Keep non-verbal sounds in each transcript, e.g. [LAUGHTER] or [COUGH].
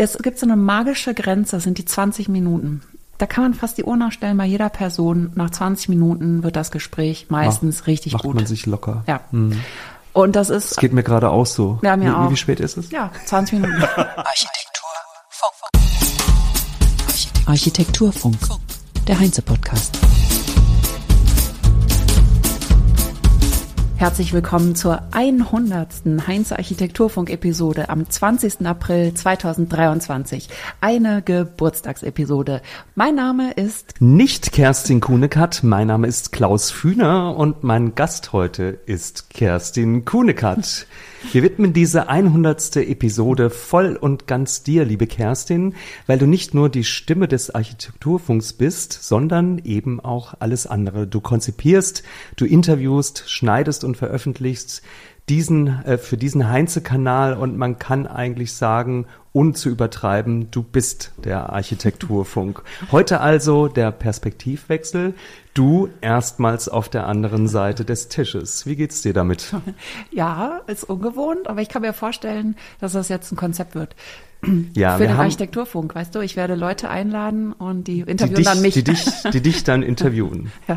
Es gibt so eine magische Grenze, das sind die 20 Minuten. Da kann man fast die Uhr nachstellen bei jeder Person. Nach 20 Minuten wird das Gespräch meistens Mach, richtig macht gut. man sich locker. Ja. Und das ist. Es geht mir gerade auch so. Ja, mir wie, auch. wie spät ist es? Ja, 20 Minuten. [LAUGHS] Architekturfunk, der Heinze-Podcast. Herzlich willkommen zur 100. Heinz Architekturfunk-Episode am 20. April 2023. Eine Geburtstagsepisode. Mein Name ist Nicht Kerstin Kuhnekat, mein Name ist Klaus Fühner und mein Gast heute ist Kerstin Kuhnekat. Wir widmen diese 100. Episode voll und ganz dir, liebe Kerstin, weil du nicht nur die Stimme des Architekturfunks bist, sondern eben auch alles andere. Du konzipierst, du interviewst, schneidest und veröffentlichst diesen, äh, für diesen Heinze-Kanal und man kann eigentlich sagen, ohne zu übertreiben, du bist der Architekturfunk. Heute also der Perspektivwechsel. Du erstmals auf der anderen Seite des Tisches. Wie geht's dir damit? [LAUGHS] Ja, ist ungewohnt, aber ich kann mir vorstellen, dass das jetzt ein Konzept wird. Ja, Für den haben Architekturfunk, weißt du, ich werde Leute einladen und die die interviewen dich, dann mich. die dich, die dich dann interviewen. [LAUGHS] Ja.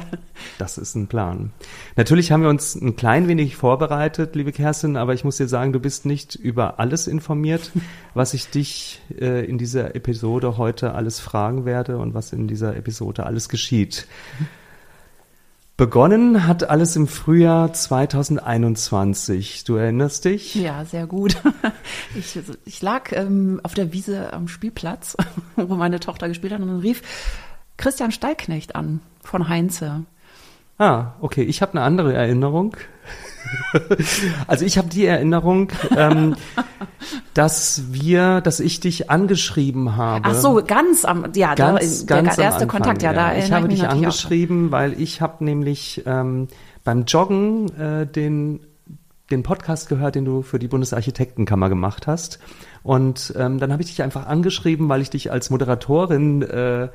Das ist ein Plan. Natürlich haben wir uns ein klein wenig vorbereitet, liebe Kerstin, aber ich muss dir sagen, du bist nicht über alles informiert, [LAUGHS] was ich dich äh, in dieser Episode heute alles fragen werde und was in dieser Episode alles geschieht. [LAUGHS] Begonnen hat alles im Frühjahr 2021. Du erinnerst dich? Ja, sehr gut. [LAUGHS] Ich, ich lag ähm, auf der Wiese am Spielplatz, [LAUGHS] wo meine Tochter gespielt hat, und dann rief Christian Steilknecht an von Heinze. Ah, okay. Ich habe eine andere Erinnerung. [LAUGHS] also ich habe die Erinnerung, ähm, dass wir, dass ich dich angeschrieben habe. Ach so, ganz am, ja, ganz, da, ganz der erste Anfang, Kontakt, ja, da Ich habe dich natürlich auch. angeschrieben, weil ich habe nämlich ähm, beim Joggen äh, den den Podcast gehört, den du für die Bundesarchitektenkammer gemacht hast. Und ähm, dann habe ich dich einfach angeschrieben, weil ich dich als Moderatorin äh,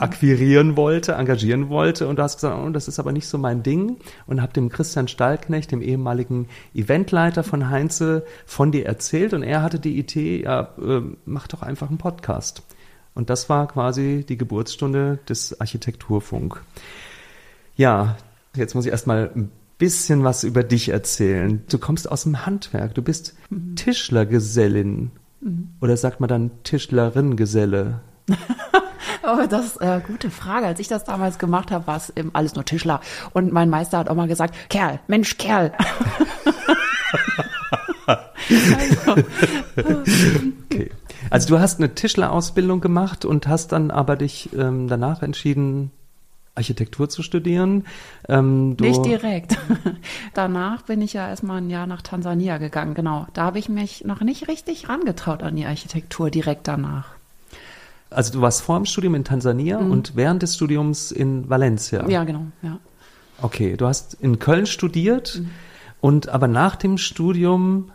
akquirieren wollte, engagieren wollte. Und du hast gesagt, oh, das ist aber nicht so mein Ding. Und habe dem Christian Stallknecht, dem ehemaligen Eventleiter von Heinze, von dir erzählt. Und er hatte die Idee, ja, äh, mach doch einfach einen Podcast. Und das war quasi die Geburtsstunde des Architekturfunk. Ja, jetzt muss ich erstmal ein bisschen was über dich erzählen. Du kommst aus dem Handwerk, du bist Tischlergesellin. Oder sagt man dann Tischlerin-Geselle? Oh, das ist eine gute Frage. Als ich das damals gemacht habe, war es eben alles nur Tischler. Und mein Meister hat auch mal gesagt, Kerl, Mensch, Kerl. also, [LAUGHS] Okay. Also du hast eine Tischlerausbildung gemacht und hast dann aber dich ähm, danach entschieden, Architektur zu studieren. Ähm, nicht direkt. [LAUGHS] Danach bin ich ja erstmal ein Jahr nach Tansania gegangen, genau. Da habe ich mich noch nicht richtig rangetraut an die Architektur direkt danach. Also du warst vor dem Studium in Tansania und während des Studiums in Valencia. Mhm. Ja, genau, ja. Okay, du hast in Köln studiert und aber nach dem Studium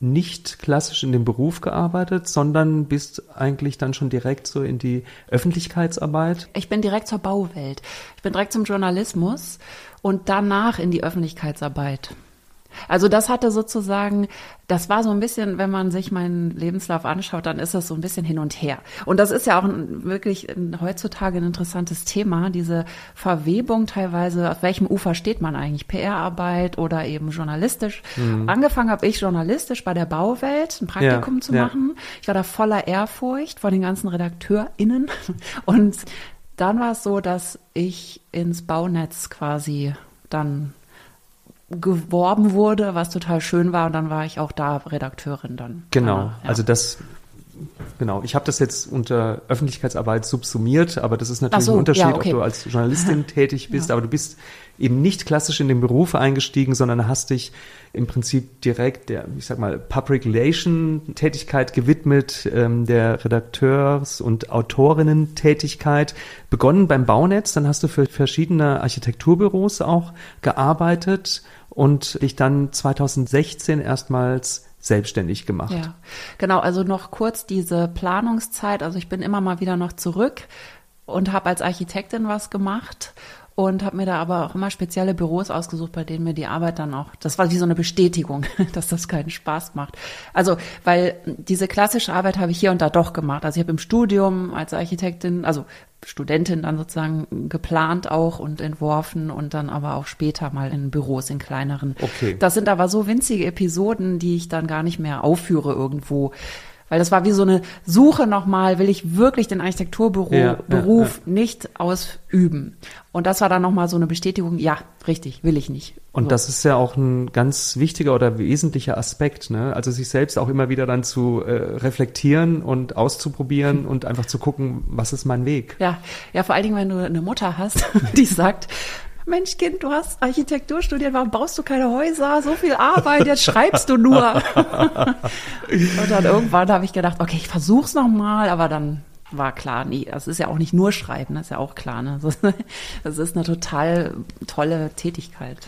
nicht klassisch in dem Beruf gearbeitet, sondern bist eigentlich dann schon direkt so in die Öffentlichkeitsarbeit. Ich bin direkt zur Bauwelt. Ich bin direkt zum Journalismus und danach in die Öffentlichkeitsarbeit. Also das hatte sozusagen, das war so ein bisschen, wenn man sich meinen Lebenslauf anschaut, dann ist das so ein bisschen hin und her. Und das ist ja auch ein, wirklich ein, heutzutage ein interessantes Thema, diese Verwebung teilweise, auf welchem Ufer steht man eigentlich, PR-Arbeit oder eben journalistisch. Angefangen habe ich journalistisch bei der Bauwelt, ein Praktikum Ja, zu ja. machen. Ich war da voller Ehrfurcht vor den ganzen RedakteurInnen. [LAUGHS] Und dann war es so, dass ich ins Baunetz quasi dann geworben wurde, was total schön war. Und dann war ich auch da Redakteurin dann. Genau, ja. also das, genau. Ich habe das jetzt unter Öffentlichkeitsarbeit subsumiert, aber das ist natürlich so, ein Unterschied, ja, okay. ob du als Journalistin [LAUGHS] tätig bist, aber du bist eben nicht klassisch in den Beruf eingestiegen, sondern hast dich im Prinzip direkt der, ich sag mal, Public Relation Tätigkeit gewidmet, ähm, der Redakteurs- und Autorinnen-Tätigkeit. Begonnen beim Baunetz, dann hast du für verschiedene Architekturbüros auch gearbeitet und dich dann 2016 erstmals selbstständig gemacht. Ja, genau. Also noch kurz diese Planungszeit. Also ich bin immer mal wieder noch zurück und habe als Architektin was gemacht und habe mir da aber auch immer spezielle Büros ausgesucht, bei denen mir die Arbeit dann auch, das war wie so eine Bestätigung, [LAUGHS] dass das keinen Spaß macht. Also, weil diese klassische Arbeit habe ich hier und da doch gemacht. Also ich habe im Studium als Architektin, also Studentin dann sozusagen geplant auch und entworfen und dann aber auch später mal in Büros, in kleineren. Okay. Das sind aber so winzige Episoden, die ich dann gar nicht mehr aufführe irgendwo. Weil das war wie so eine Suche nochmal, will ich wirklich den Architekturberuf Ja, ja, nicht ausüben? Und das war dann nochmal so eine Bestätigung, ja, richtig, will ich nicht. Und so. das ist ja auch ein ganz wichtiger oder wesentlicher Aspekt, ne? Also sich selbst auch immer wieder dann zu äh, reflektieren und auszuprobieren [LAUGHS] und einfach zu gucken, was ist mein Weg. Ja, ja, vor allen Dingen, wenn du eine Mutter hast, [LAUGHS] die sagt, Mensch, Kind, du hast Architektur studiert, warum baust du keine Häuser? So viel Arbeit, jetzt schreibst du nur. [LAUGHS] Und dann irgendwann habe ich gedacht, okay, ich versuch's noch mal, aber dann war klar, nee, das ist ja auch nicht nur Schreiben, das ist ja auch klar. Ne? Das, [LAUGHS] das ist eine total tolle Tätigkeit.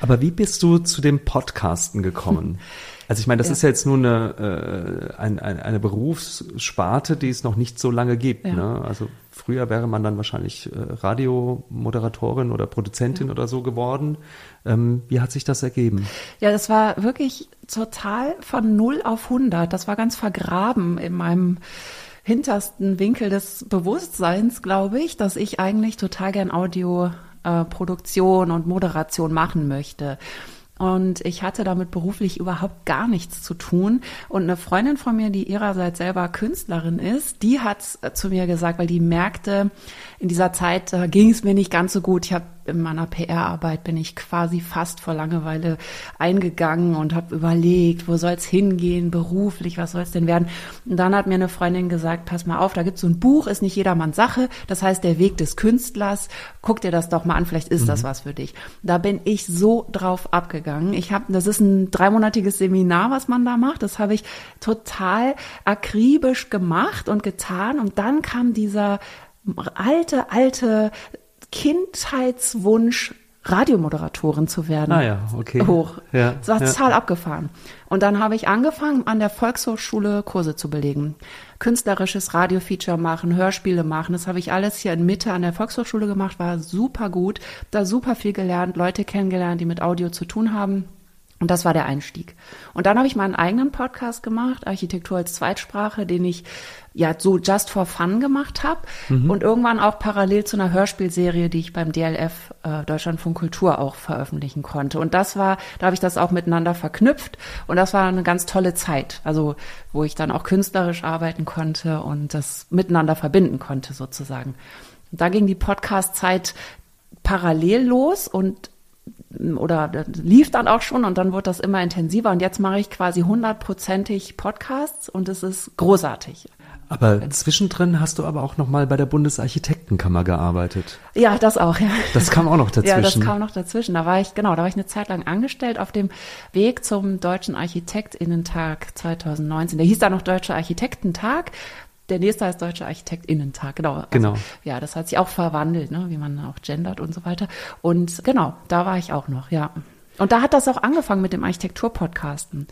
Aber wie bist du zu dem Podcasten gekommen? [LAUGHS] Also ich meine, das Ja. ist ja jetzt nur eine, äh, ein, ein, eine Berufssparte, die es noch nicht so lange gibt. Ja. Ne? Also früher wäre man dann wahrscheinlich äh, Radiomoderatorin oder Produzentin oder so geworden. Ähm, wie hat sich das ergeben? Ja, das war wirklich total von 0 auf 100. Das war ganz vergraben in meinem hintersten Winkel des Bewusstseins, glaube ich, dass ich eigentlich total gern Audioproduktion und Moderation machen möchte. Und ich hatte damit beruflich überhaupt gar nichts zu tun. Und eine Freundin von mir, die ihrerseits selber Künstlerin ist, die hat zu mir gesagt, weil die merkte, in dieser Zeit äh, ging es mir nicht ganz so gut. Ich habe in meiner PR-Arbeit bin ich quasi fast vor Langeweile eingegangen und habe überlegt, wo soll es hingehen, beruflich, was soll es denn werden? Und dann hat mir eine Freundin gesagt, pass mal auf, da gibt es so ein Buch, ist nicht jedermanns Sache, das heißt der Weg des Künstlers. Guck dir das doch mal an, vielleicht ist das was für dich. Da bin ich so drauf abgegangen. Ich habe, das ist ein dreimonatiges Seminar, was man da macht. Das habe ich total akribisch gemacht und getan. Und dann kam dieser alte, alte Kindheitswunsch, Radiomoderatorin zu werden. Ah ja, okay. Hoch. Ja, das war ja. total abgefahren. Und dann habe ich angefangen, an der Volkshochschule Kurse zu belegen. Künstlerisches Radiofeature machen, Hörspiele machen. Das habe ich alles hier in Mitte an der Volkshochschule gemacht, war super gut. Da super viel gelernt, Leute kennengelernt, die mit Audio zu tun haben. Und das war der Einstieg. Und dann habe ich meinen eigenen Podcast gemacht, Architektur als Zweitsprache, den ich ja so just for fun gemacht habe und irgendwann auch parallel zu einer Hörspielserie, die ich beim DLF äh, Deutschlandfunk Kultur auch veröffentlichen konnte. Und das war, da habe ich das auch miteinander verknüpft und das war eine ganz tolle Zeit, also wo ich dann auch künstlerisch arbeiten konnte und das miteinander verbinden konnte sozusagen. Und da ging die Podcast-Zeit parallel los und oder das lief dann auch schon und dann wurde das immer intensiver und jetzt mache ich quasi hundertprozentig Podcasts und es ist großartig. Aber zwischendrin hast du aber auch noch mal bei der Bundesarchitektenkammer gearbeitet. Ja, das auch, ja. Das kam auch noch dazwischen. [LAUGHS] Ja, das kam noch dazwischen. Da war ich, genau, da war ich eine Zeit lang angestellt auf dem Weg zum Deutschen Architektinnentag 2019. Der hieß da noch Deutscher Architektentag. Der nächste heißt Deutscher Architektinnentag, genau. Also, Genau. Ja, das hat sich auch verwandelt, ne, wie man auch gendert und so weiter. Und genau, da war ich auch noch, ja. Und da hat das auch angefangen mit dem Architekturpodcasten.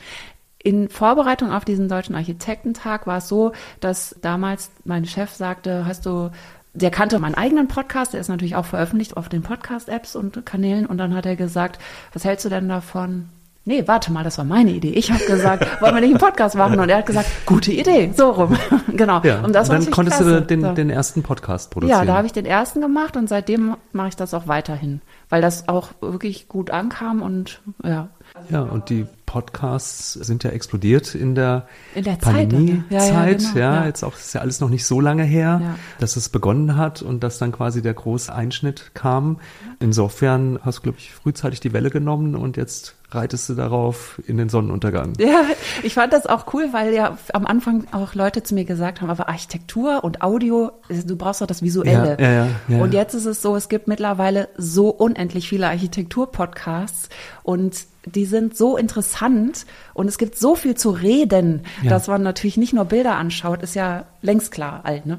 In Vorbereitung auf diesen Deutschen Architektentag war es so, dass damals mein Chef sagte, hast du, der kannte meinen eigenen Podcast, der ist natürlich auch veröffentlicht auf den Podcast-Apps und Kanälen. Und dann hat er gesagt, was hältst du denn davon? Nee, warte mal, das war meine Idee. Ich habe gesagt, [LAUGHS] wollen wir nicht einen Podcast machen? Und er hat gesagt, gute Idee, so rum. [LAUGHS] genau. Ja, und das dann konntest klasse. du den, So. den ersten Podcast produzieren. Ja, da habe ich den ersten gemacht und seitdem mache ich das auch weiterhin, weil das auch wirklich gut ankam und ja. Ja, und die Podcasts sind ja explodiert in der, In der Zeit, Pandemie-Zeit. ja, ja, genau, ja, jetzt auch, ist ja alles noch nicht so lange her, dass es begonnen hat und dass dann quasi der große Einschnitt kam. Insofern hast du, glaube ich, frühzeitig die Welle genommen und jetzt reitest du darauf in den Sonnenuntergang. Ja, ich fand das auch cool, weil ja am Anfang auch Leute zu mir gesagt haben, aber Architektur und Audio, du brauchst doch das Visuelle. Ja, ja, ja. Und jetzt ist es so, es gibt mittlerweile so unendlich viele Architektur-Podcasts und die sind so interessant und es gibt so viel zu reden, Ja. dass man natürlich nicht nur Bilder anschaut, ist ja längst klar alt, ne?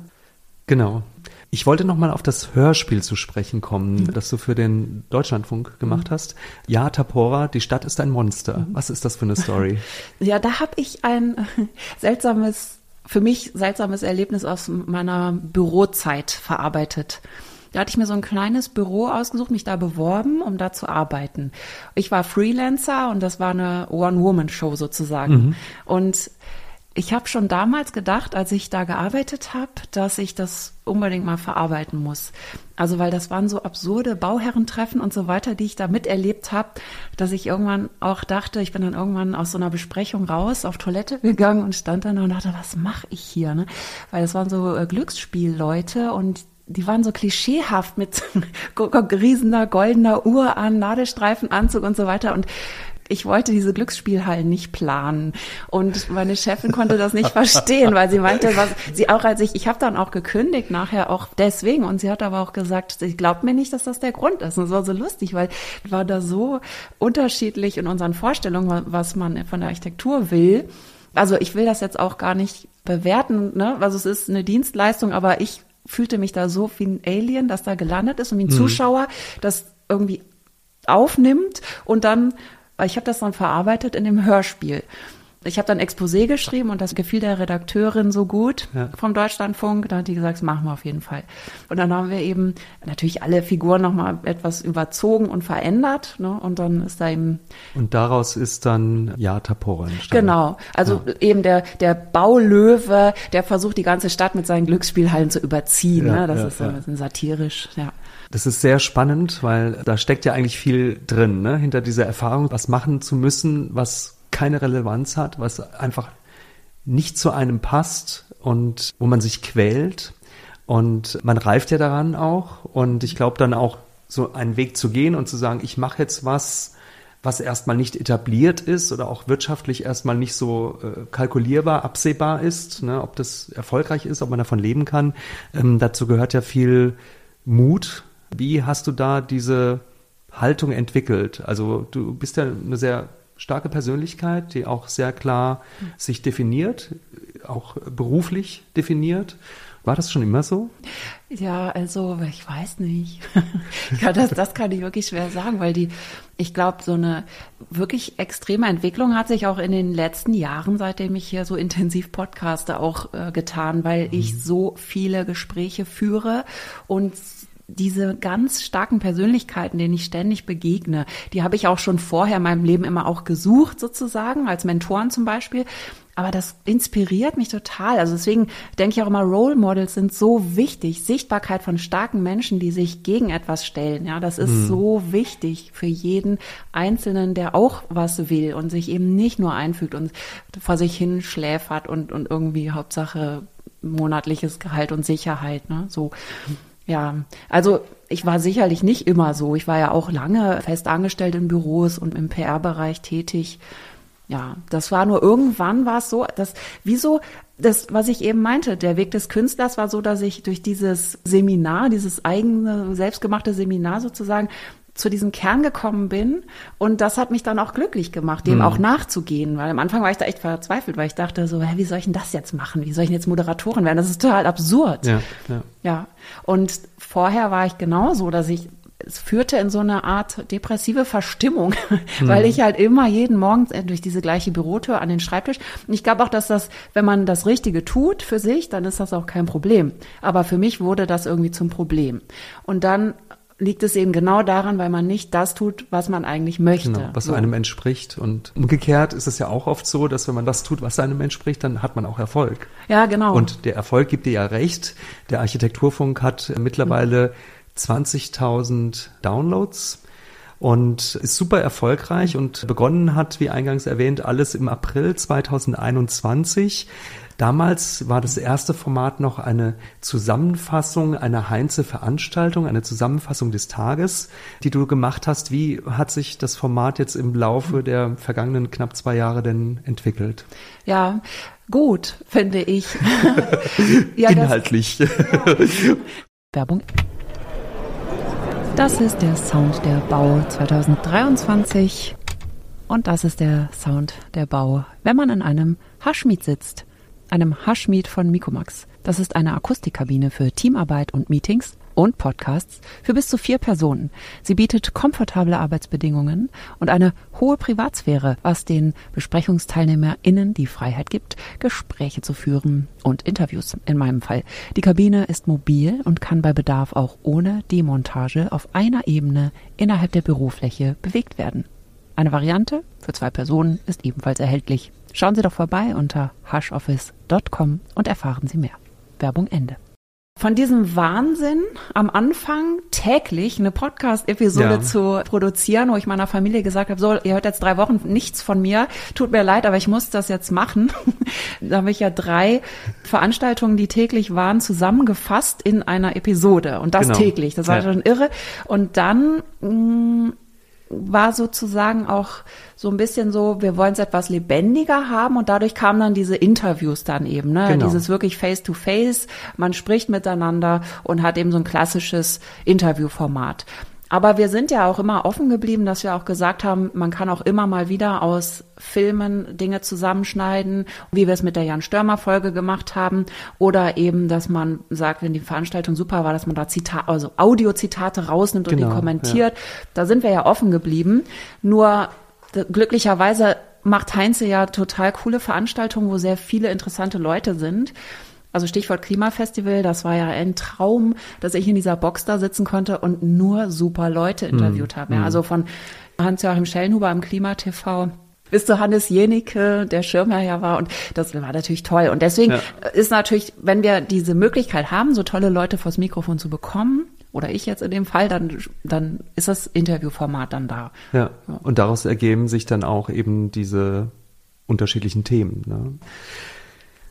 Genau. Ich wollte noch mal auf das Hörspiel zu sprechen kommen, Mhm. das du für den Deutschlandfunk gemacht hast. Ja, Tapora, die Stadt ist ein Monster. Mhm. Was ist das für eine Story? [LAUGHS] Ja, da habe ich ein [LAUGHS] seltsames, für mich seltsames Erlebnis aus meiner Bürozeit verarbeitet. Da hatte ich mir so ein kleines Büro ausgesucht, mich da beworben, um da zu arbeiten. Ich war Freelancer und das war eine One-Woman-Show sozusagen. Mhm. Und ich habe schon damals gedacht, als ich da gearbeitet habe, dass ich das unbedingt mal verarbeiten muss. Also weil das waren so absurde Bauherrentreffen und so weiter, die ich da miterlebt habe, dass ich irgendwann auch dachte, ich bin dann irgendwann aus so einer Besprechung raus auf Toilette gegangen und stand dann und dachte, was mache ich hier? Ne? Weil das waren so äh, Glücksspielleute und die waren so klischeehaft mit riesener goldener Uhr an, Nadelstreifenanzug und so weiter. Und ich wollte diese Glücksspielhallen nicht planen und meine Chefin konnte das nicht verstehen, weil sie meinte, was sie auch als ich ich habe dann auch gekündigt nachher auch deswegen und sie hat aber auch gesagt, sie glaubt mir nicht, dass das der Grund ist. Und es war so lustig, weil war da so unterschiedlich in unseren Vorstellungen, was man von der Architektur will. Also ich will das jetzt auch gar nicht bewerten, ne? Also es ist eine Dienstleistung, aber ich fühlte mich da so wie ein Alien, das da gelandet ist und wie ein mhm. Zuschauer, das irgendwie aufnimmt und dann ich habe das dann verarbeitet in dem Hörspiel. Ich habe dann Exposé geschrieben und das gefiel der Redakteurin so gut ja. vom Deutschlandfunk. Da hat die gesagt, das machen wir auf jeden Fall. Und dann haben wir eben natürlich alle Figuren nochmal etwas überzogen und verändert. Ne? Und dann ist da eben. Und daraus ist dann Ja Tapora entstanden. Genau. Also ja. eben der, der Baulöwe, der versucht, die ganze Stadt mit seinen Glücksspielhallen zu überziehen. Ja, ne? Das ist so ein bisschen satirisch, ja. Das ist sehr spannend, weil da steckt ja eigentlich viel drin, ne? hinter dieser Erfahrung, was machen zu müssen, was keine Relevanz hat, was einfach nicht zu einem passt und wo man sich quält. Und man reift ja daran auch. Und ich glaube dann auch, so einen Weg zu gehen und zu sagen, ich mache jetzt was, was erstmal nicht etabliert ist oder auch wirtschaftlich erstmal nicht so äh, kalkulierbar, absehbar ist, ne, ob das erfolgreich ist, ob man davon leben kann. Ähm, dazu gehört ja viel Mut, wie hast du da diese Haltung entwickelt? Also du bist ja eine sehr starke Persönlichkeit, die auch sehr klar sich definiert, auch beruflich definiert. War das schon immer so? Ja, also ich weiß nicht. [LAUGHS] ja, das, das kann ich wirklich schwer sagen, weil die, ich glaube, so eine wirklich extreme Entwicklung hat sich auch in den letzten Jahren, seitdem ich hier so intensiv podcaste, auch äh, getan, weil mhm. ich so viele Gespräche führe und diese ganz starken Persönlichkeiten, denen ich ständig begegne, die habe ich auch schon vorher in meinem Leben immer auch gesucht, sozusagen, als Mentoren zum Beispiel. Aber das inspiriert mich total. Also deswegen denke ich auch immer, Role Models sind so wichtig. Sichtbarkeit von starken Menschen, die sich gegen etwas stellen. Ja, das ist mhm. so wichtig für jeden Einzelnen, der auch was will und sich eben nicht nur einfügt und vor sich hin schläfert und, und irgendwie Hauptsache monatliches Gehalt und Sicherheit. Ne? So. Ja, also ich war sicherlich nicht immer so. Ich war ja auch lange fest angestellt in Büros und im PR-Bereich tätig. Ja, das war nur irgendwann war es so, dass wieso das, was ich eben meinte, der Weg des Künstlers war so, dass ich durch dieses Seminar, dieses eigene selbstgemachte Seminar sozusagen zu diesem Kern gekommen bin und das hat mich dann auch glücklich gemacht, dem mhm. auch nachzugehen, weil am Anfang war ich da echt verzweifelt, weil ich dachte so, hä, wie soll ich denn das jetzt machen? Wie soll ich denn jetzt Moderatorin werden? Das ist total absurd. Ja, ja. ja. Und vorher war ich genauso, dass ich es führte in so eine Art depressive Verstimmung, [LAUGHS] mhm. weil ich halt immer jeden Morgen durch diese gleiche Bürotür an den Schreibtisch. Und ich glaube auch, dass das, wenn man das Richtige tut für sich, dann ist das auch kein Problem. Aber für mich wurde das irgendwie zum Problem. Und dann liegt es eben genau daran, weil man nicht das tut, was man eigentlich möchte. Genau, was so. einem entspricht. Und umgekehrt ist es ja auch oft so, dass wenn man das tut, was einem entspricht, dann hat man auch Erfolg. Ja, genau. Und der Erfolg gibt dir ja recht. Der Architekturfunk hat mittlerweile 20.000 Downloads und ist super erfolgreich und begonnen hat, wie eingangs erwähnt, alles im April 2021. Damals war das erste Format noch eine Zusammenfassung einer Heinze-Veranstaltung, eine Zusammenfassung des Tages, die du gemacht hast. Wie hat sich das Format jetzt im Laufe der vergangenen knapp zwei Jahre denn entwickelt? Ja, gut, finde ich. [LAUGHS] ja, Inhaltlich. Das, ja. Werbung. Das ist der Sound der Bau 2023 und das ist der Sound der Bau, wenn man in einem Haschmied sitzt einem Hashmeet von Mikomax. Das ist eine Akustikkabine für Teamarbeit und Meetings und Podcasts für bis zu vier Personen. Sie bietet komfortable Arbeitsbedingungen und eine hohe Privatsphäre, was den BesprechungsteilnehmerInnen die Freiheit gibt, Gespräche zu führen und Interviews in meinem Fall. Die Kabine ist mobil und kann bei Bedarf auch ohne Demontage auf einer Ebene innerhalb der Bürofläche bewegt werden. Eine Variante für zwei Personen ist ebenfalls erhältlich. Schauen Sie doch vorbei unter hushoffice.com und erfahren Sie mehr. Werbung Ende. Von diesem Wahnsinn am Anfang täglich eine Podcast-Episode ja. zu produzieren, wo ich meiner Familie gesagt habe, so, ihr hört jetzt drei Wochen nichts von mir, tut mir leid, aber ich muss das jetzt machen. [LAUGHS] da habe ich ja drei Veranstaltungen, die täglich waren, zusammengefasst in einer Episode und das genau. täglich. Das war ja. schon irre. Und dann mh, mm, war sozusagen auch so ein bisschen so, wir wollen es etwas lebendiger haben und dadurch kamen dann diese Interviews dann eben, ne? Genau. Dieses wirklich Face-to-Face, man spricht miteinander und hat eben so ein klassisches Interviewformat. Aber wir sind ja auch immer offen geblieben, dass wir auch gesagt haben, man kann auch immer mal wieder aus Filmen Dinge zusammenschneiden, wie wir es mit der Jan Störmer Folge gemacht haben, oder eben, dass man sagt, wenn die Veranstaltung super war, dass man da Zitate, also Audiozitate rausnimmt und genau, die kommentiert. Ja. Da sind wir ja offen geblieben. Nur glücklicherweise macht Heinze ja total coole Veranstaltungen, wo sehr viele interessante Leute sind. Also Stichwort Klimafestival, das war ja ein Traum, dass ich in dieser Box da sitzen konnte und nur super Leute interviewt mm, habe. Ja, mm. Also von Hans-Joachim Schellenhuber im Klimatv bis zu Hannes Jenicke, der Schirmherr ja war. Und das war natürlich toll. Und deswegen ja. ist natürlich, wenn wir diese Möglichkeit haben, so tolle Leute vors Mikrofon zu bekommen, oder ich jetzt in dem Fall, dann, dann ist das Interviewformat dann da. Ja. ja. Und daraus ergeben sich dann auch eben diese unterschiedlichen Themen. Ne?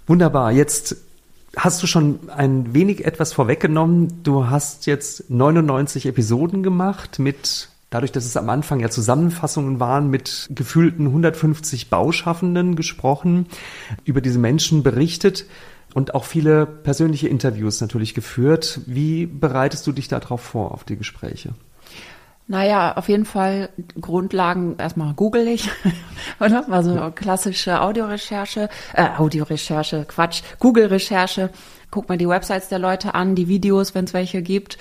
Wunderbar. Jetzt hast du schon ein wenig etwas vorweggenommen. Du hast jetzt 99 Episoden gemacht mit dadurch, dass es am Anfang ja Zusammenfassungen waren, mit gefühlten 150 Bauschaffenden gesprochen, über diese Menschen berichtet und auch viele persönliche Interviews natürlich geführt. Wie bereitest du dich darauf vor, auf die Gespräche? Naja, auf jeden Fall Grundlagen erstmal google ich, [LAUGHS] oder? War so klassische Audiorecherche, äh, Audiorecherche, Quatsch, Google-Recherche. Guck mir die Websites der Leute an, die Videos, wenn es welche gibt.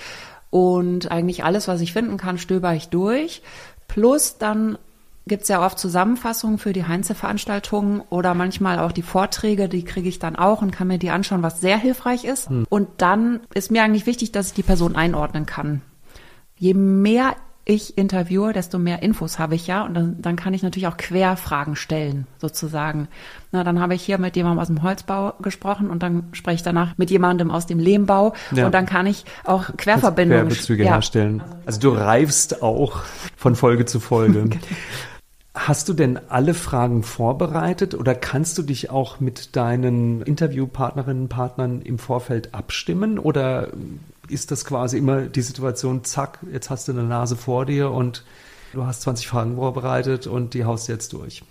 Und eigentlich alles, was ich finden kann, stöber ich durch. Plus dann gibt's ja oft Zusammenfassungen für die Heinze-Veranstaltungen oder manchmal auch die Vorträge, die kriege ich dann auch und kann mir die anschauen, was sehr hilfreich ist. Hm. Und dann ist mir eigentlich wichtig, dass ich die Person einordnen kann. Je mehr ich interviewe, desto mehr Infos habe ich ja und dann, dann kann ich natürlich auch Querfragen stellen, sozusagen. Na, dann habe ich hier mit jemandem aus dem Holzbau gesprochen und dann spreche ich danach mit jemandem aus dem Lehmbau ja. und dann kann ich auch Querverbindungen Querbezüge ja. herstellen. Also du reifst auch von Folge zu Folge. [LAUGHS] Hast du denn alle Fragen vorbereitet oder kannst du dich auch mit deinen Interviewpartnerinnen und Partnern im Vorfeld abstimmen oder ist das quasi immer die Situation, zack, jetzt hast du eine Nase vor dir und du hast 20 Fragen vorbereitet und die haust jetzt durch?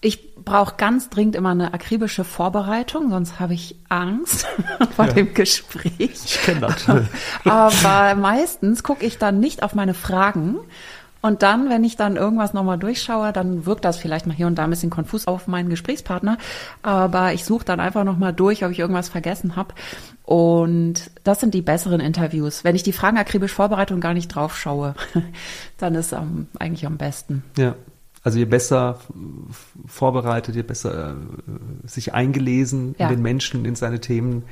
Ich brauche ganz dringend immer eine akribische Vorbereitung, sonst habe ich Angst [LAUGHS] vor ja. dem Gespräch. Ich kenne das. [LAUGHS] Aber meistens gucke ich dann nicht auf meine Fragen, und dann, wenn ich dann irgendwas nochmal durchschaue, dann wirkt das vielleicht mal hier und da ein bisschen konfus auf meinen Gesprächspartner. Aber ich suche dann einfach nochmal durch, ob ich irgendwas vergessen habe. Und das sind die besseren Interviews. Wenn ich die Fragen akribisch vorbereite und gar nicht drauf schaue, [LAUGHS] dann ist es eigentlich am besten. Ja. Also je besser vorbereitet, je besser äh, sich eingelesen ja. in den Menschen, in seine Themen,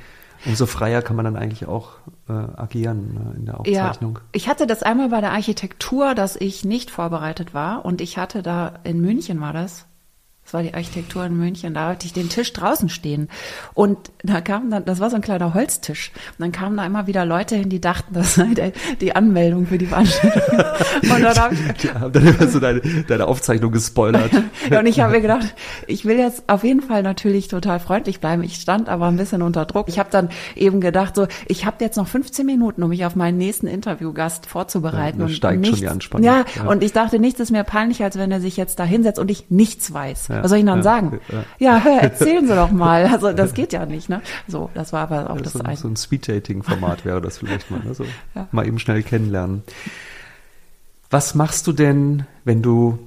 umso freier kann man dann eigentlich auch äh, agieren ne, in der Aufzeichnung. Ja, ich hatte das einmal bei der Architektur, dass ich nicht vorbereitet war und ich hatte da in München war das das war die Architektur in München. Da hatte ich den Tisch draußen stehen. Und da kam dann, das war so ein kleiner Holztisch. Und dann kamen da immer wieder Leute hin, die dachten, das sei die Anmeldung für die Veranstaltung. [LAUGHS] Und dann habe ich. Die haben dann immer so deine, deine Aufzeichnung gespoilert. [LAUGHS] und ich habe mir gedacht, ich will jetzt auf jeden Fall natürlich total freundlich bleiben. Ich stand aber ein bisschen unter Druck. Ich habe dann eben gedacht, so, ich habe jetzt noch 15 Minuten, um mich auf meinen nächsten Interviewgast vorzubereiten. Ja, da steigt nichts, schon die Anspannung. Ja, ja, und ich dachte, nichts ist mir peinlicher, als wenn er sich jetzt da hinsetzt und ich nichts weiß. Ja. Was soll ich dann ja, sagen? Ja. ja, hör, [LAUGHS] erzählen Sie doch mal. Also das geht ja nicht, ne? So, das war aber auch das, das so, so ein Speed-Dating-Format wäre das vielleicht mal, ne? so mal eben schnell kennenlernen. Was machst du denn, wenn du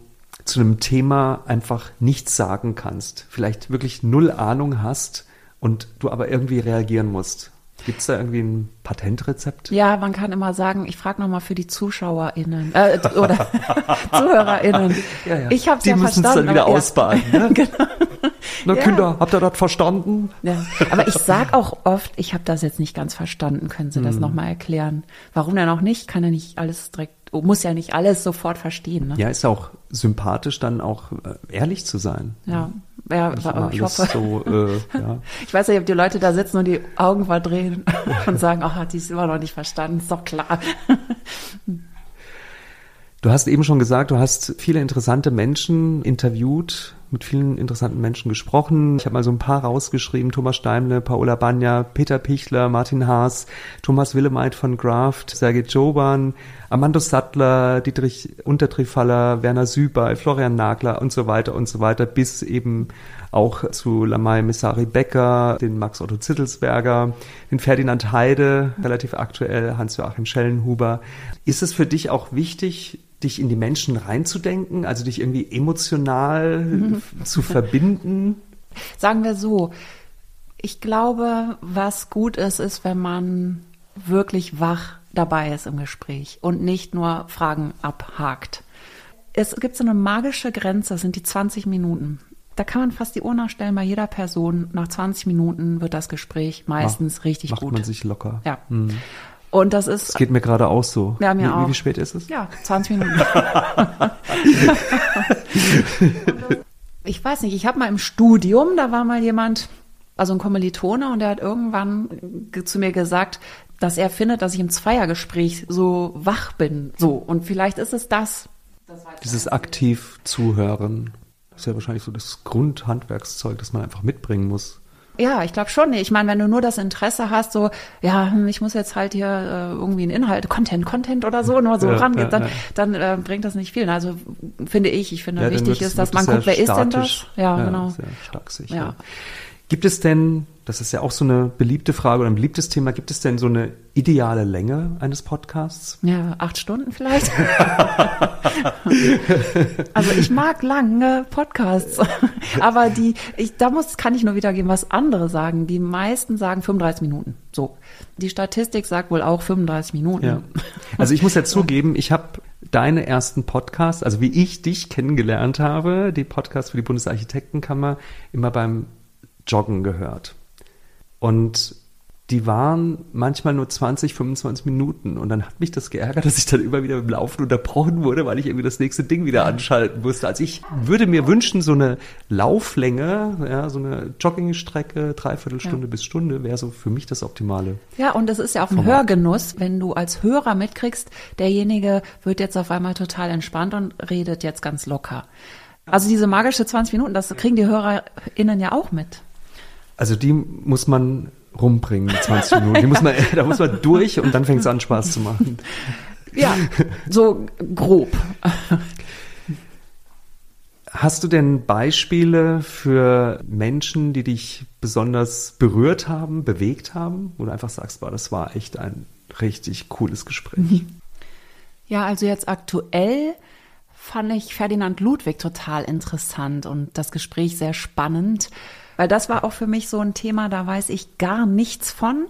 zu einem Thema einfach nichts sagen kannst, vielleicht wirklich null Ahnung hast und du aber irgendwie reagieren musst? Gibt es da irgendwie ein Patentrezept? Ja, man kann immer sagen, ich frage nochmal für die ZuschauerInnen äh, oder [LAUGHS] ZuhörerInnen. [LAUGHS] Ja, ja. Ich habe es Die ja müssen verstanden. es dann wieder aber- ausbaden. Ne? [LAUGHS] genau. Na Ja. Kinder, habt ihr das verstanden? Ja. Aber ich sag auch oft, ich habe das jetzt nicht ganz verstanden. Können Sie Mhm. das nochmal erklären? Warum denn auch nicht? Kann ja nicht alles direkt, muss ja nicht alles sofort verstehen. Ne? Ja, ist auch sympathisch, dann auch äh, ehrlich zu sein. Ja, ja aber immer ich hoffe. so, äh, [LAUGHS] ja. Ich weiß nicht, ob die Leute da sitzen und die Augen verdrehen [LAUGHS] und sagen, ach, hat die es immer noch nicht verstanden, ist doch klar. Du hast eben schon gesagt, du hast viele interessante Menschen interviewt, mit vielen interessanten Menschen gesprochen. Ich habe mal so ein paar rausgeschrieben. Thomas Steimle, Paola Banja, Peter Pichler, Martin Haas, Thomas Willemeit von Graft, Sergei Joban, Amandus Sattler, Dietrich Untertrifaller, Werner Sübey, Florian Nagler und so weiter und so weiter, bis eben auch zu Lamai Messari Becker, den Max Otto Zittelsberger, den Ferdinand Heide, relativ aktuell, Hans-Joachim Schellenhuber. Ist es für dich auch wichtig, dich in die Menschen reinzudenken, also dich irgendwie emotional [LAUGHS] zu verbinden? Sagen wir so, ich glaube, was gut ist, ist, wenn man wirklich wach dabei ist im Gespräch und nicht nur Fragen abhakt. Es gibt so eine magische Grenze, das sind die 20 Minuten. Da kann man fast die Uhr nachstellen bei jeder Person. Nach 20 Minuten wird das Gespräch meistens richtig Macht gut. man sich locker. Ja. Und das ist Es geht mir gerade auch so. Ja, mir wie, auch. Wie, spät ist es? Ja, 20 Minuten. [LAUGHS] [LAUGHS] ich weiß nicht, ich habe mal im Studium, da war mal jemand, also ein Kommilitone, und der hat irgendwann ge- zu mir gesagt, dass er findet, dass ich im Zweiergespräch so wach bin. So, und vielleicht ist es das. Dieses aktiv Zuhören. Das ist ja wahrscheinlich so das Grundhandwerkszeug, das man einfach mitbringen muss. Ja, ich glaube schon. Ich meine, wenn du nur das Interesse hast, so, ja, hm, ich muss jetzt halt hier äh, irgendwie einen Inhalt, Content, Content oder so, nur so [LAUGHS] Ja, ran, ja, dann, ja. dann äh, bringt das nicht viel. Also finde ich, ich finde wichtig ist, dass man guckt, wer ist denn das? Ja, genau. Sehr stark sicher. Ja. Gibt es denn, das ist ja auch so eine beliebte Frage oder ein beliebtes Thema, gibt es denn so eine ideale Länge eines Podcasts? Ja, acht Stunden vielleicht. [LAUGHS] also ich mag lange Podcasts, [LAUGHS] aber die, ich, da muss, kann ich nur wiedergeben, was andere sagen. Die meisten sagen 35 Minuten. So. Die Statistik sagt wohl auch 35 Minuten. Ja. Also ich muss ja zugeben, ich habe deine ersten Podcasts, also wie ich dich kennengelernt habe, die Podcasts für die Bundesarchitektenkammer, immer beim Joggen gehört. Und die waren manchmal nur 20, 25 Minuten. Und dann hat mich das geärgert, dass ich dann immer wieder im Laufen unterbrochen wurde, weil ich irgendwie das nächste Ding wieder anschalten musste. Also ich würde mir wünschen, so eine Lauflänge, ja, so eine Joggingstrecke, dreiviertel Stunde bis Stunde, wäre so für mich das Optimale. Ja, und es ist ja auch ein Hörgenuss, wenn du als Hörer mitkriegst, derjenige wird jetzt auf einmal total entspannt und redet jetzt ganz locker. Also diese magische 20 Minuten, das kriegen die HörerInnen ja auch mit. Also die muss man rumbringen, die 20 Minuten. Die muss man, [LAUGHS] da muss man durch und dann fängt es an, Spaß zu machen. Ja, so grob. Hast du denn Beispiele für Menschen, die dich besonders berührt haben, bewegt haben? Wo du einfach sagst, boah, das war echt ein richtig cooles Gespräch. Ja, also jetzt aktuell fand ich Ferdinand Ludwig total interessant und das Gespräch sehr spannend, weil das war auch für mich so ein Thema, da weiß ich gar nichts von.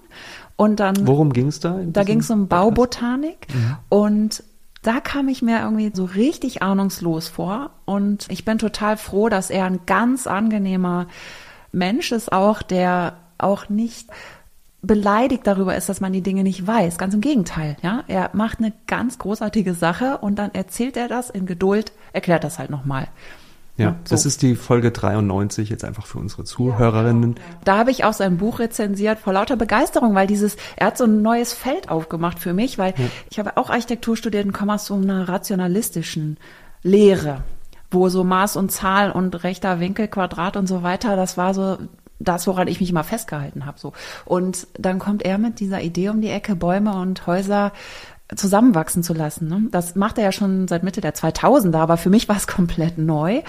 Und dann Worum ging es da? Da ging es um? Baubotanik und da kam ich mir irgendwie so richtig ahnungslos vor und ich bin total froh, dass er ein ganz angenehmer Mensch ist auch, der auch nicht beleidigt darüber ist, dass man die Dinge nicht weiß. Ganz im Gegenteil, ja. Er macht eine ganz großartige Sache und dann erzählt er das in Geduld, erklärt das halt nochmal. Ja, Ja, das so. ist die Folge 93 jetzt einfach für unsere Zuhörerinnen. Da habe ich auch sein Buch rezensiert vor lauter Begeisterung, weil dieses, er hat so ein neues Feld aufgemacht für mich, weil ich habe auch Architektur studiert und komme aus so einer rationalistischen Lehre, wo so Maß und Zahl und rechter Winkel, Quadrat und so weiter, das war so das, woran ich mich immer festgehalten habe. So. Und dann kommt er mit dieser Idee um die Ecke, Bäume und Häuser zusammenwachsen zu lassen. Ne? Das macht er ja schon seit Mitte der 2000er, aber für mich war es komplett neu.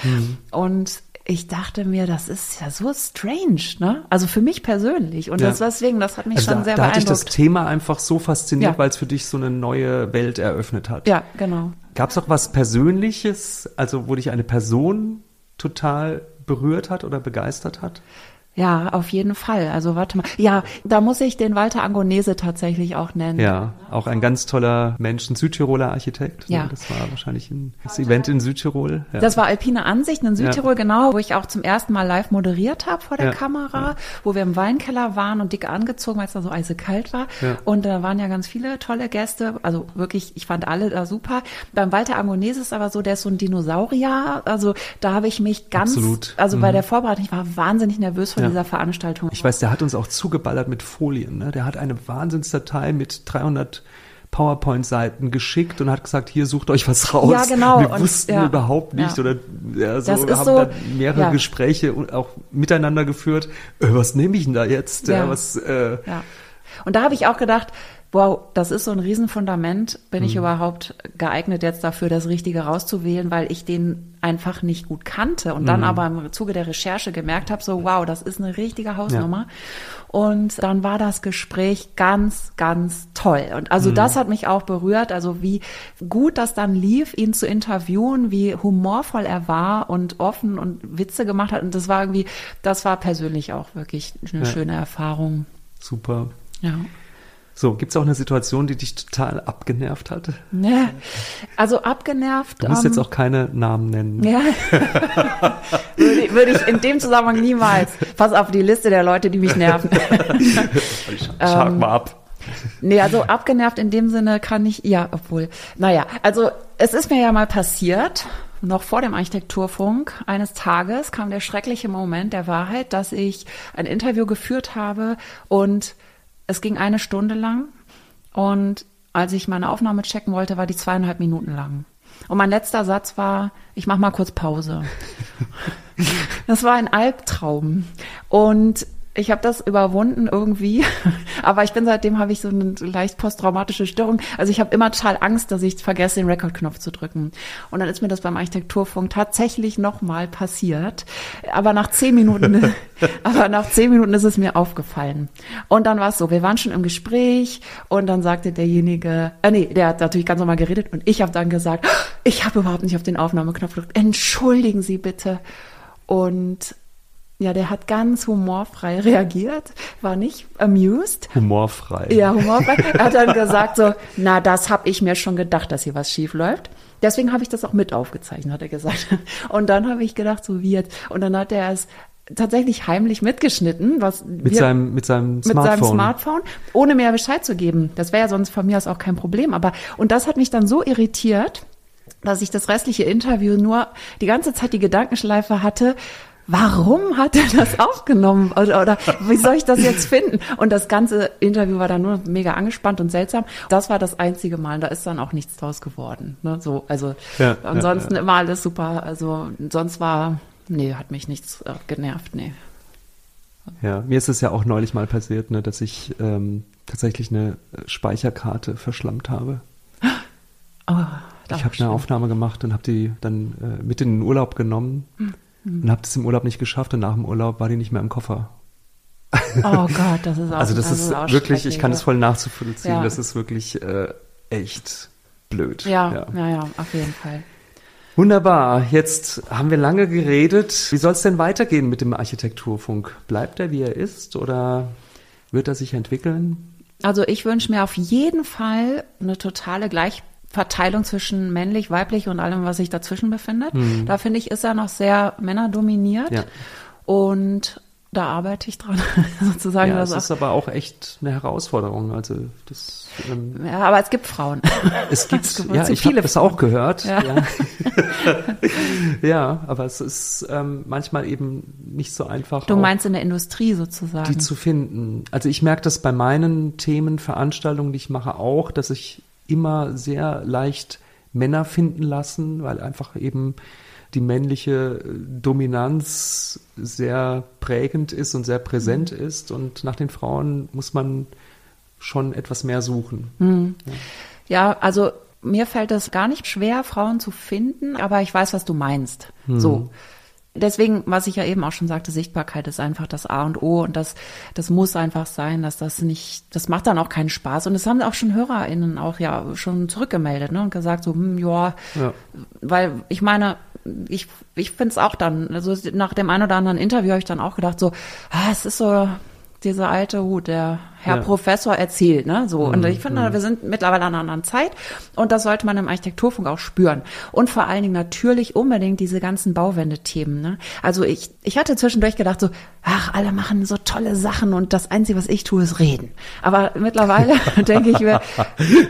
Und ich dachte mir, das ist ja so strange, ne? Also für mich persönlich. Und Ja. das deswegen, das hat mich Also schon da, sehr da hat dich das beeindruckt. Thema einfach so fasziniert, Ja. weil es für dich so eine neue Welt eröffnet hat. Ja, genau. Gab es auch was Persönliches, also wo dich eine Person total berührt hat oder begeistert hat? Ja, auf jeden Fall. Also warte mal. Ja, da muss ich den Walter Angonese tatsächlich auch nennen. Ja, auch ein ganz toller Mensch, ein Südtiroler Architekt. Ja. Das war wahrscheinlich ein das Event in Südtirol. Ja. Das war Alpine Ansicht in Südtirol, Ja. genau, wo ich auch zum ersten Mal live moderiert habe vor der Ja. Kamera, wo wir im Weinkeller waren und dick angezogen, weil es da so eisekalt war. Und da waren ja ganz viele tolle Gäste. Also wirklich, ich fand alle da super. Beim Walter Angonese ist aber so, der ist so ein Dinosaurier. Also da habe ich mich ganz, Absolut. also bei Mhm. der Vorbereitung, ich war wahnsinnig nervös vor Ja. dieser Veranstaltung. Ich weiß, der hat uns auch zugeballert mit Folien. Ne? Der hat eine Wahnsinnsdatei mit 300 PowerPoint-Seiten geschickt und hat gesagt, hier sucht euch was raus. Ja, genau. Wir Und- wussten ja. überhaupt nicht Ja. oder ja, so, haben so- dann mehrere ja. Gespräche auch miteinander geführt. Äh, was nehme ich denn da jetzt? Ja. Ja. was, äh, Ja. Und da habe ich auch gedacht, wow, das ist so ein Riesenfundament. Bin Mhm. ich überhaupt geeignet jetzt dafür, das Richtige rauszuwählen, weil ich den einfach nicht gut kannte und dann Mhm. aber im Zuge der Recherche gemerkt habe, so wow, das ist eine richtige Hausnummer. Und dann war das Gespräch ganz, ganz toll. Und also Mhm. das hat mich auch berührt, also wie gut das dann lief, ihn zu interviewen, wie humorvoll er war und offen und Witze gemacht hat. Und das war irgendwie, das war persönlich auch wirklich eine Ja. schöne Erfahrung. super. Ja. So, gibt's auch eine Situation, die dich total abgenervt hat? Ne? Also abgenervt. Du musst ähm, jetzt auch keine Namen nennen. Ja. [LAUGHS] würde, würde ich in dem Zusammenhang niemals. Pass auf die Liste der Leute, die mich nerven. [LAUGHS] Ich schak Ähm, mal ab. nee, also abgenervt in dem Sinne kann ich, ja, obwohl, naja, also es ist mir ja mal passiert, noch vor dem Architekturfunk, eines Tages kam der schreckliche Moment der Wahrheit, dass ich ein Interview geführt habe und es ging eine Stunde lang und als ich meine Aufnahme checken wollte, war die zweieinhalb Minuten lang. Und mein letzter Satz war, ich mach mal kurz Pause. [LAUGHS] Das war ein Albtraum. Und ich habe das überwunden irgendwie, [LAUGHS] aber ich bin seitdem habe ich so eine leicht posttraumatische Störung. Also ich habe immer total Angst, dass ich vergesse, den Rekordknopf zu drücken. Und dann ist mir das beim Architekturfunk tatsächlich nochmal passiert. Aber nach zehn Minuten, [LAUGHS] [LAUGHS] aber nach zehn Minuten ist es mir aufgefallen. Und dann war es so, wir waren schon im Gespräch und dann sagte derjenige, äh, nee, der hat natürlich ganz normal geredet und ich habe dann gesagt, [GASPS] ich habe überhaupt nicht auf den Aufnahmeknopf gedrückt. Entschuldigen Sie bitte. Und ja, der hat ganz humorfrei [LAUGHS] reagiert, war nicht amused. Humorfrei. Ja, humorfrei. Er hat dann gesagt so, na, das habe ich mir schon gedacht, dass hier was schief läuft. Deswegen habe ich das auch mit aufgezeichnet, hat er gesagt. [LAUGHS] Und dann habe ich gedacht, so wie jetzt. Und dann hat er es tatsächlich heimlich mitgeschnitten, was Mit, wir- seinem, mit seinem mit Smartphone. seinem Smartphone, ohne mir Bescheid zu geben. Das wäre ja sonst von mir aus auch kein Problem. Aber und das hat mich dann so irritiert, dass ich das restliche Interview nur die ganze Zeit die Gedankenschleife hatte. Warum hat er das aufgenommen? Oder, oder wie soll ich das jetzt finden? Und das ganze Interview war dann nur mega angespannt und seltsam. Das war das einzige Mal. Da ist dann auch nichts draus geworden. Ne? So, also Ja, ansonsten ja, immer alles super. Also sonst war, nee, hat mich nichts äh, genervt. Nee. Ja, mir ist es ja auch neulich mal passiert, ne, dass ich ähm, tatsächlich eine äh, Speicherkarte verschlammt habe. [GASPS] Oh, ich habe eine Aufnahme gemacht und habe die dann äh, mit in den Urlaub genommen Mhm. und habe das im Urlaub nicht geschafft und nach dem Urlaub war die nicht mehr im Koffer. Oh Gott, das ist [LAUGHS] auch Also das ist auch wirklich, ich kann es voll nachzuvollziehen, Ja. das ist wirklich äh, echt blöd. Ja, ja, ja, auf jeden Fall. Wunderbar, jetzt haben wir lange geredet. Wie soll es denn weitergehen mit dem Architekturfunk? Bleibt er, wie er ist oder wird er sich entwickeln? Also ich wünsche mir auf jeden Fall eine totale Gleichverteilung zwischen männlich, weiblich und allem, was sich dazwischen befindet. Da finde ich, ist er noch sehr männerdominiert. Ja. Und da arbeite ich dran, [LAUGHS] sozusagen. Ja, das ist aber auch echt eine Herausforderung. Also das, ähm, ja, aber es gibt Frauen. es [LAUGHS] gibt, Es gibt ja, ich habe viele das auch gehört. Ja. Ja, [LAUGHS] ja aber es ist ähm, manchmal eben nicht so einfach. Du meinst in der Industrie sozusagen. die zu finden. Also ich merke das bei meinen Themen, Veranstaltungen, die ich mache, auch, dass ich immer sehr leicht Männer finden lassen, weil einfach eben die männliche äh, Dominanz sehr prägend ist und sehr präsent Mhm. ist und nach den Frauen muss man schon etwas mehr suchen. Mhm. Ja, also mir fällt es gar nicht schwer, Frauen zu finden, aber ich weiß, was du meinst. Hm. So. Deswegen, was ich ja eben auch schon sagte, Sichtbarkeit ist einfach das A und O und das, das muss einfach sein, dass das nicht, das macht dann auch keinen Spaß. Und das haben auch schon HörerInnen auch ja schon zurückgemeldet ne, und gesagt so, hm, ja, ja. weil ich meine, ich, ich finde es auch dann, also nach dem einen oder anderen Interview habe ich dann auch gedacht so, ah, es ist so, dieser alte Hut, der Herr ja. Professor erzählt, ne? So. Und mhm. ich finde, mhm. wir sind mittlerweile an einer anderen Zeit und das sollte man im Architekturfunk auch spüren. Und vor allen Dingen natürlich unbedingt diese ganzen Bauwende-Themen, ne? Also ich, ich hatte zwischendurch gedacht so, ach, alle machen so tolle Sachen und das Einzige, was ich tue, ist reden. Aber mittlerweile [LAUGHS] denke ich mir,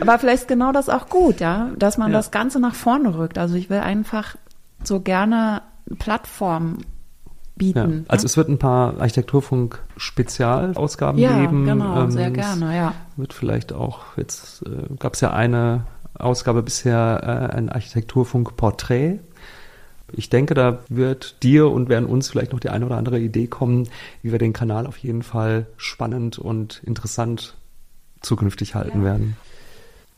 aber vielleicht ist genau das auch gut, ja? Dass man ja. das Ganze nach vorne rückt. Also ich will einfach so gerne Plattformen bieten. Ja, also ne? es wird ein paar Architekturfunk-Spezialausgaben ja, geben. Genau, ähm, sehr gerne, ja. Wird vielleicht auch, jetzt äh, gab es ja eine Ausgabe bisher, äh, ein Architekturfunk-Porträt. Ich denke, da wird dir und werden uns vielleicht noch die eine oder andere Idee kommen, wie wir den Kanal auf jeden Fall spannend und interessant zukünftig halten ja. werden.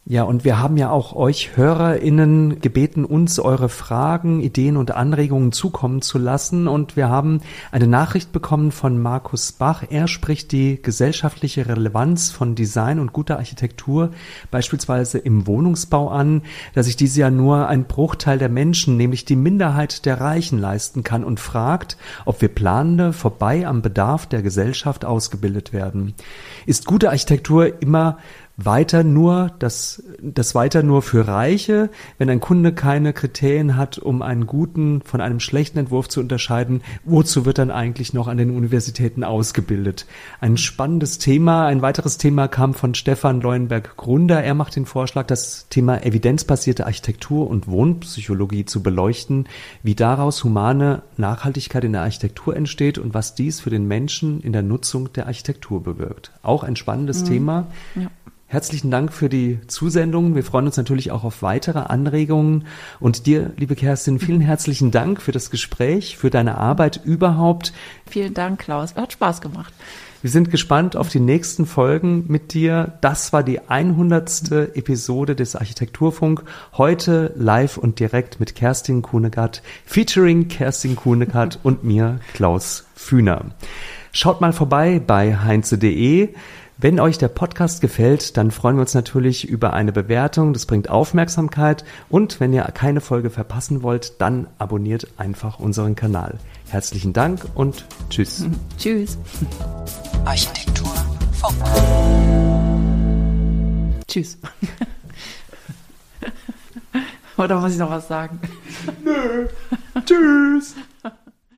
Ja, und wir haben ja auch euch HörerInnen gebeten, uns eure Fragen, Ideen und Anregungen zukommen zu lassen. Und wir haben eine Nachricht bekommen von Markus Bach. Er spricht die gesellschaftliche Relevanz von Design und guter Architektur beispielsweise im Wohnungsbau an, dass sich diese ja nur ein Bruchteil der Menschen, nämlich die Minderheit der Reichen leisten kann und fragt, ob wir Planende vorbei am Bedarf der Gesellschaft ausgebildet werden. Ist gute Architektur immer weiter nur, das, das weiter nur für Reiche, wenn ein Kunde keine Kriterien hat, um einen guten von einem schlechten Entwurf zu unterscheiden, wozu wird dann eigentlich noch an den Universitäten ausgebildet? Ein spannendes Thema. Ein weiteres Thema kam von Stefan Leuenberg-Grunder. Er macht den Vorschlag, das Thema evidenzbasierte Architektur und Wohnpsychologie zu beleuchten, wie daraus humane Nachhaltigkeit in der Architektur entsteht und was dies für den Menschen in der Nutzung der Architektur bewirkt. Auch ein spannendes mhm. Thema. Ja. Herzlichen Dank für die Zusendung. Wir freuen uns natürlich auch auf weitere Anregungen. Und dir, liebe Kerstin, vielen [LAUGHS] herzlichen Dank für das Gespräch, für deine Arbeit überhaupt. Vielen Dank, Klaus. Hat Spaß gemacht. Wir sind gespannt auf die nächsten Folgen mit dir. Das war die 100. Episode des Architekturfunk. Heute live und direkt mit Kerstin Kuhnegatt, featuring Kerstin Kuhnegatt [LAUGHS] und mir, Klaus Fühner. Schaut mal vorbei bei heinze.de. Wenn euch der Podcast gefällt, dann freuen wir uns natürlich über eine Bewertung. Das bringt Aufmerksamkeit. Und wenn ihr keine Folge verpassen wollt, dann abonniert einfach unseren Kanal. Herzlichen Dank und tschüss. [LAUGHS] Tschüss. Architektur Funk. Tschüss. [LAUGHS] Oder muss ich noch was sagen? Nö. tschüss. [LAUGHS]